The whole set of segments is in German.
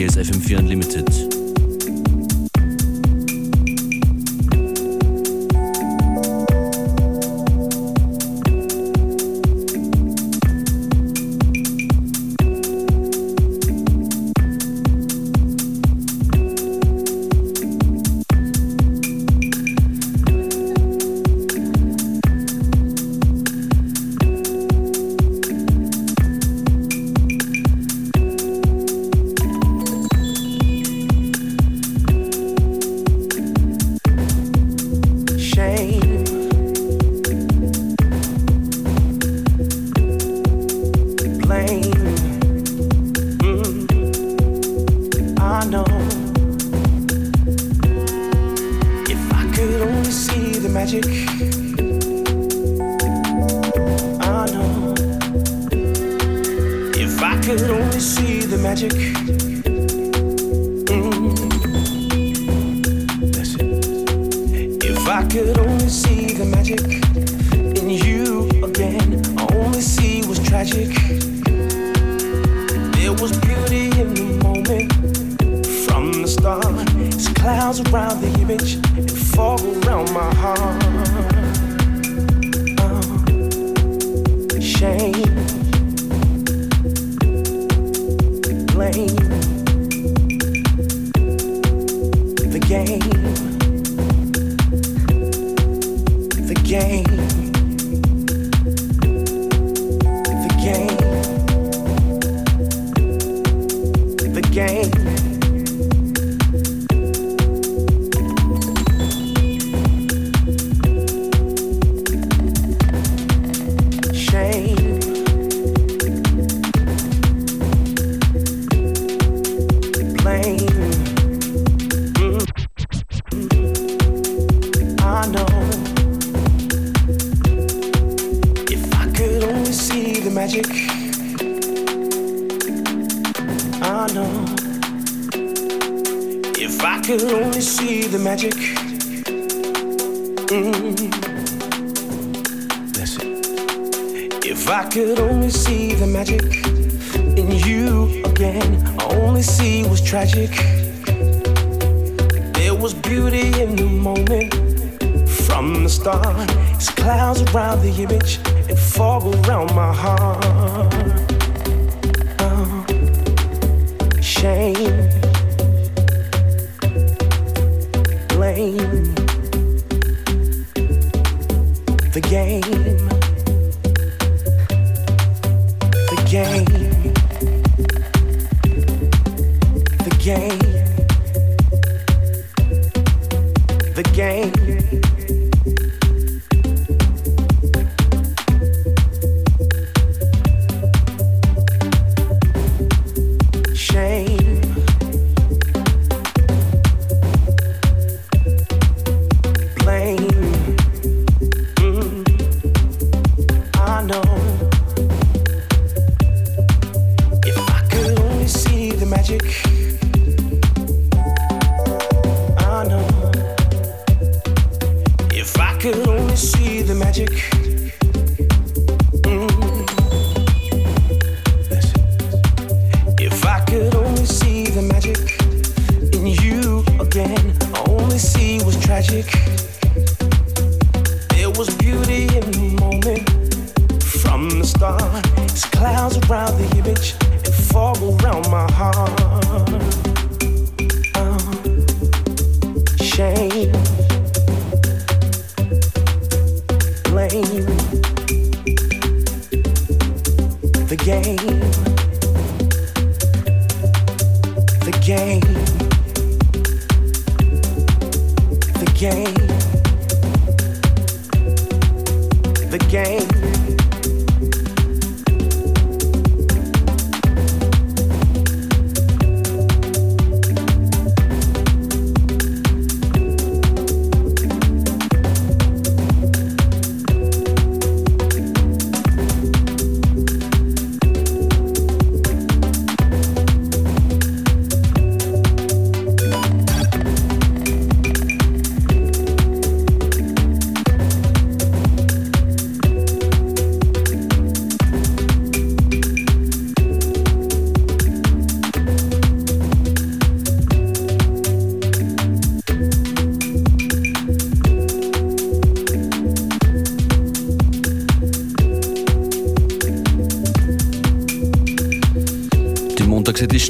Hier ist FM4 Unlimited. magic. There was beauty in the moment from the start. It's clouds around the image.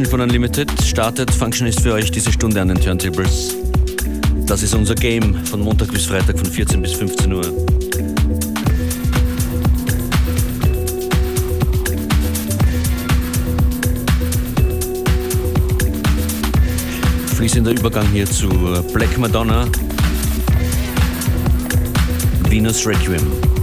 Montagsedition von Unlimited startet. Function ist für euch diese Stunde an den Turntables. Das ist unser Game von Montag bis Freitag von 14 bis 15 Uhr. Fließender Übergang hier zu Black Madonna, Venus Requiem.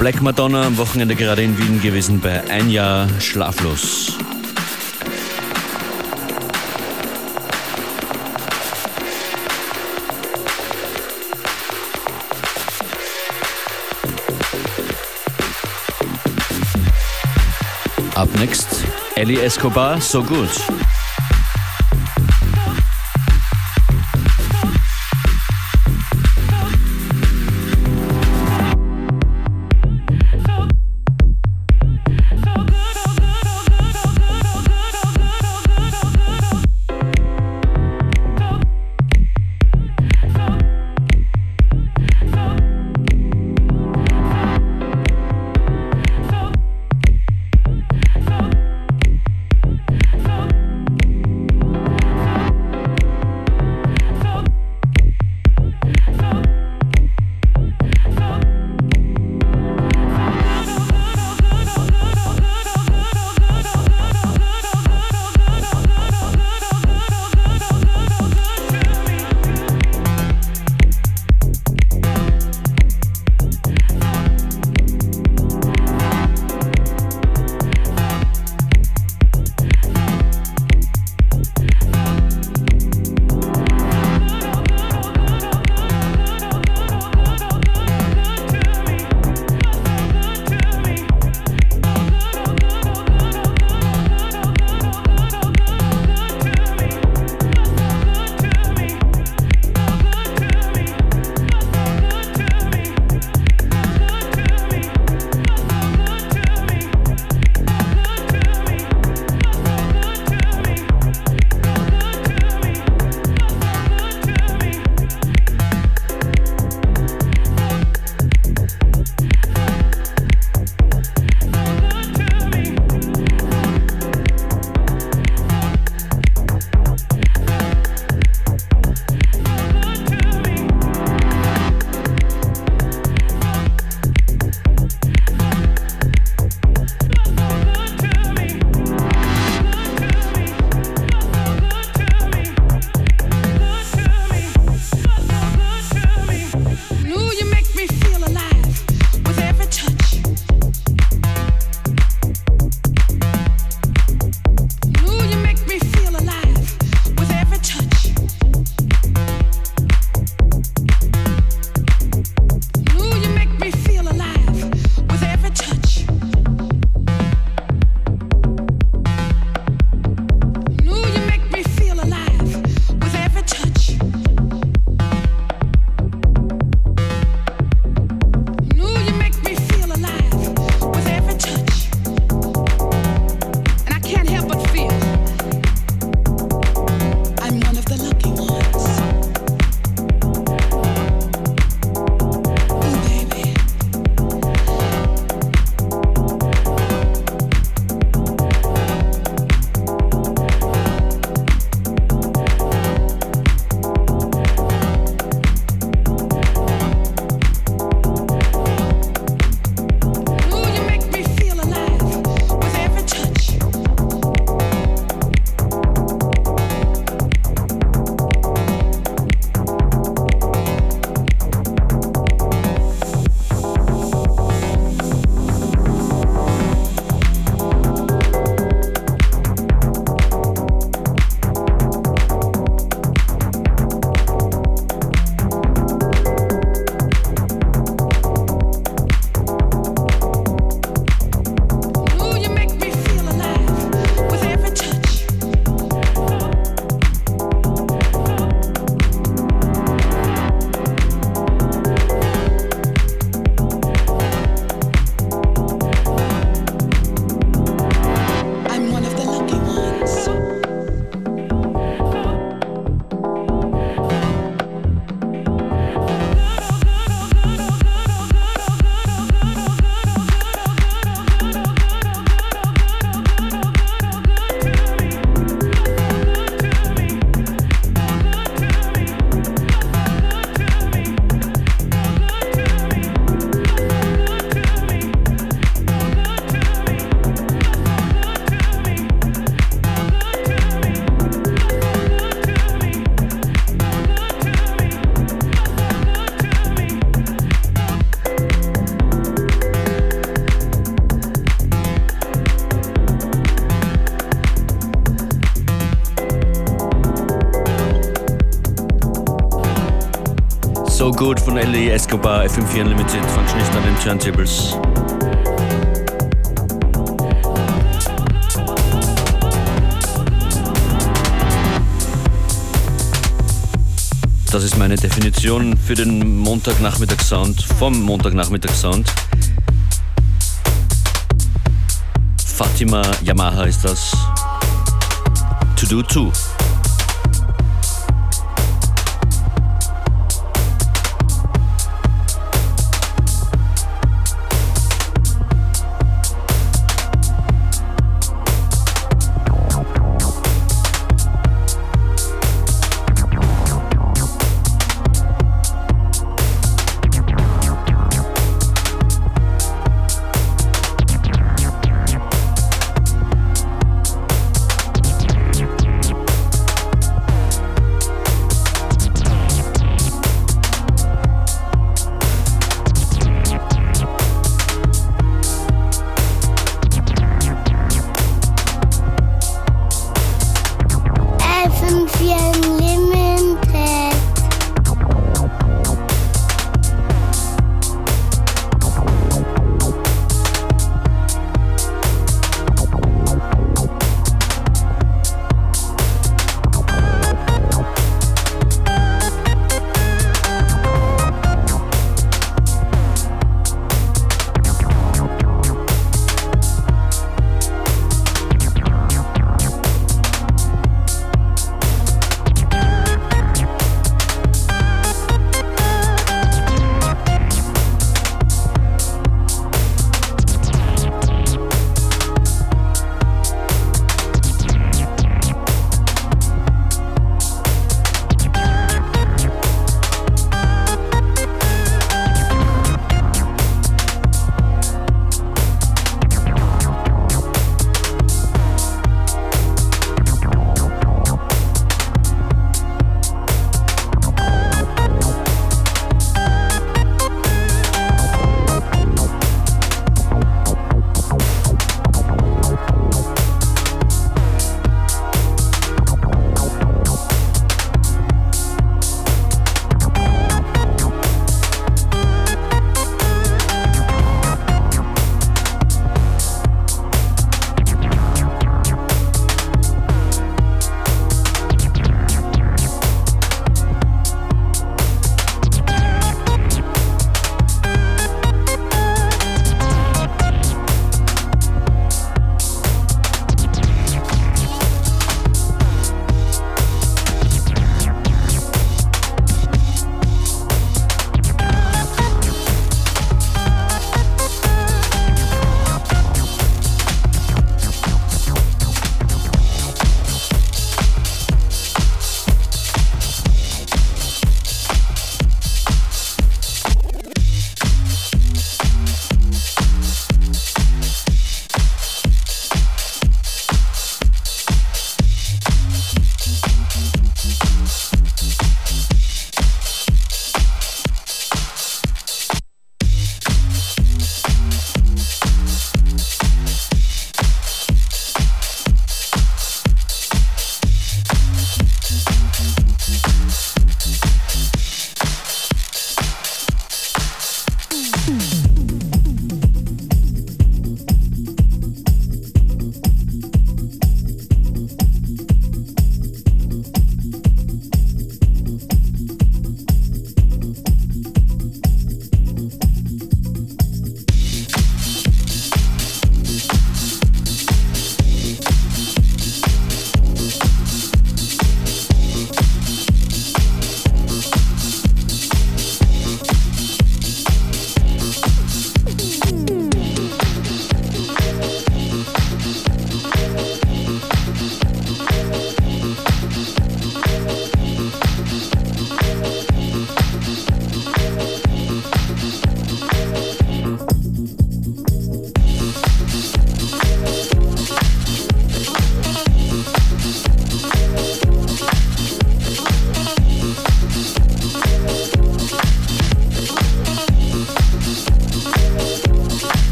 Black Madonna am Wochenende gerade in Wien gewesen bei Ein Jahr Schlaflos. Up next, Ellie Escobar, So Good. Good von Ellie Escobar, FM4 Unlimited, Functionist an den Turntables. Das ist meine Definition für den Montagnachmittag-Sound, vom Montagnachmittag-Sound. Fatima Yamaha ist das. To do too.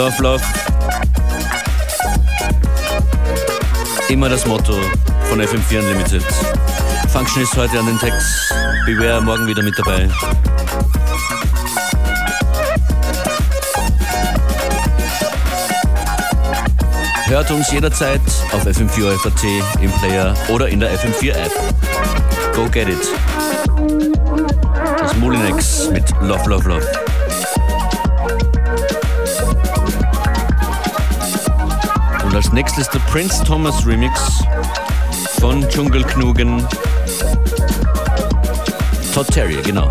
Love, love. Immer das Motto von FM4 Unlimited. Function ist heute an den Text. Beware morgen wieder mit dabei. Hört uns jederzeit auf FM4 FAT im Player oder in der FM4 App. Go get it. Das Molinex mit Love, Love, Love. Und als nächstes der Prince Thomas Remix von Dschungelknugen. Todd Terrier, genau.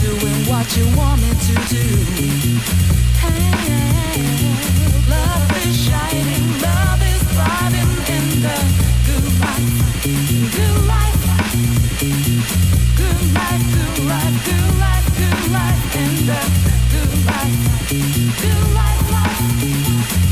doing what you want me to do. Hey, love is shining, love is thriving in the good life, good life, good life, good life, good life, good life in the good life, good life, life.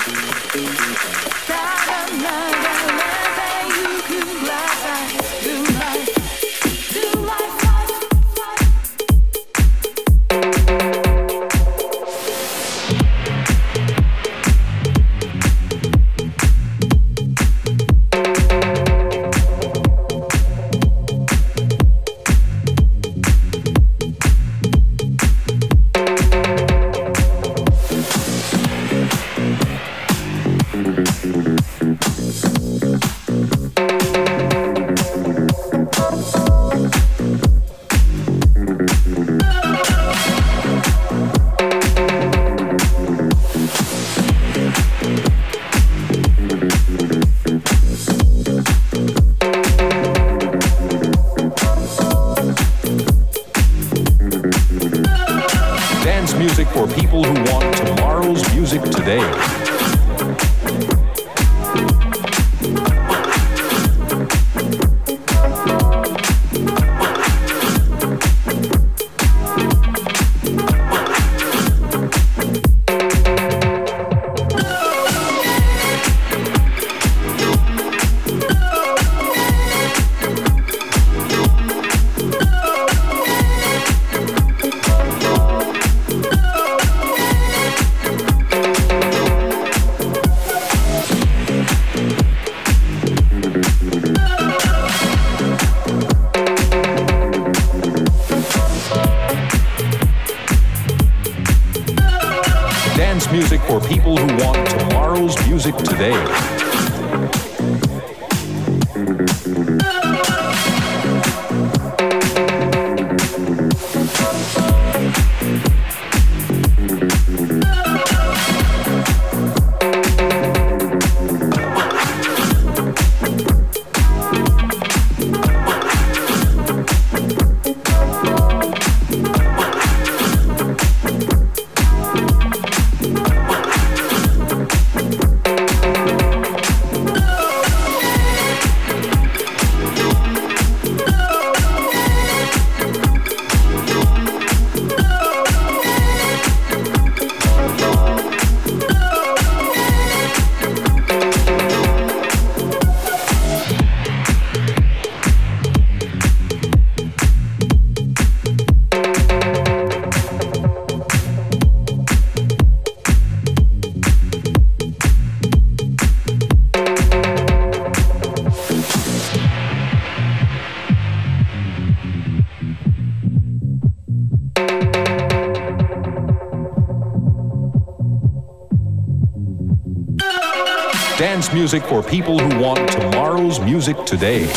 music for people who want tomorrow's music today.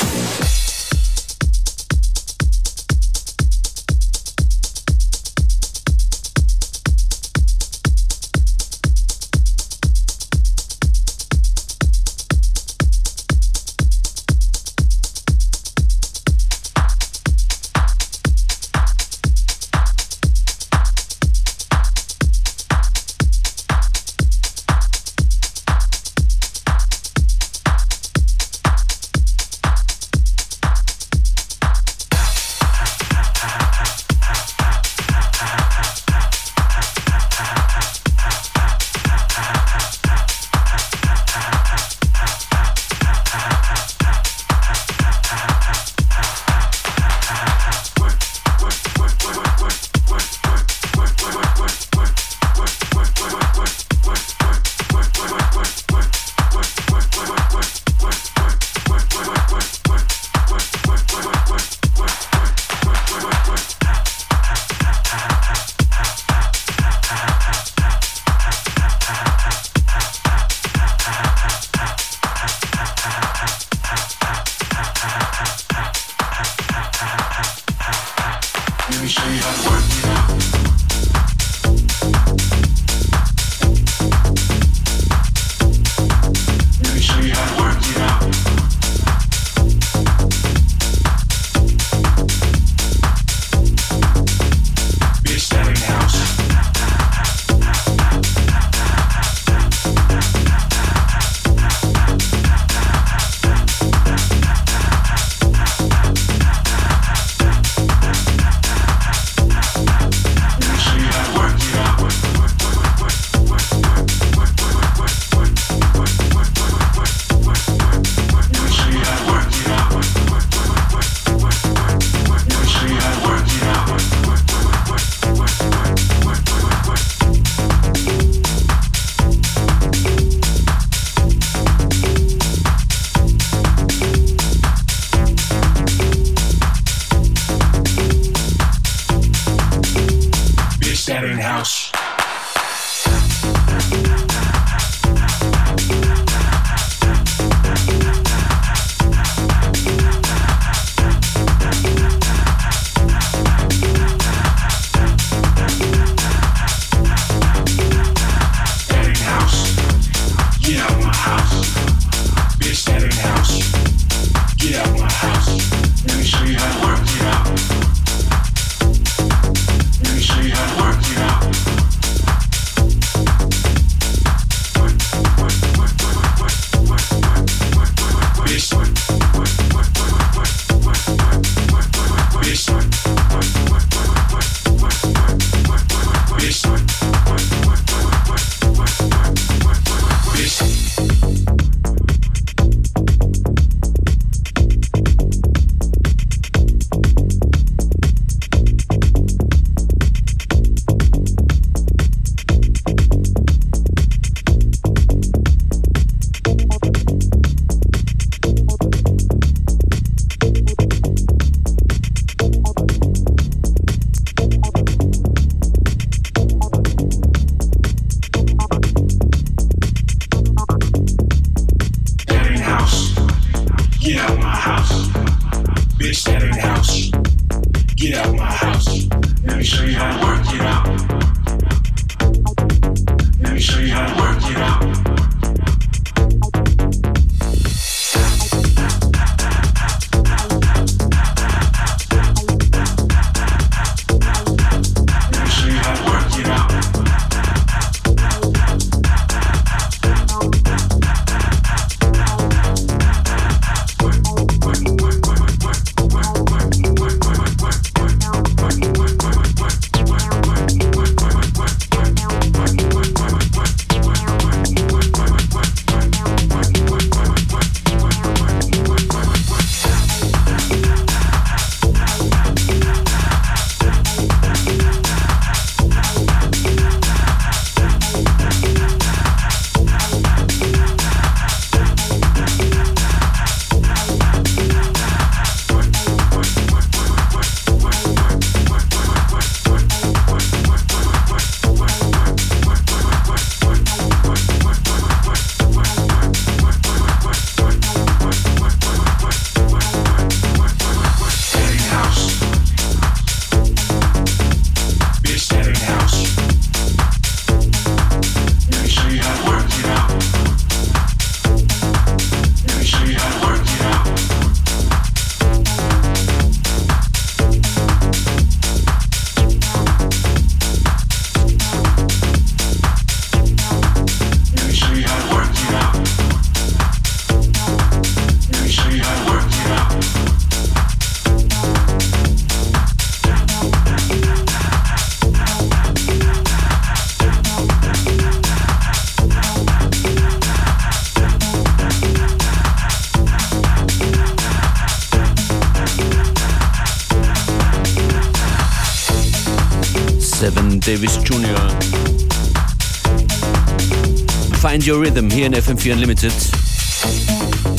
Find Your Rhythm hier in FM4 Unlimited.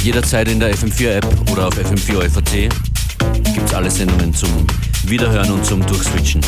Jederzeit in der FM4 App oder auf FM4 FAT gibt es alle Sendungen zum Wiederhören und zum Durchswitchen.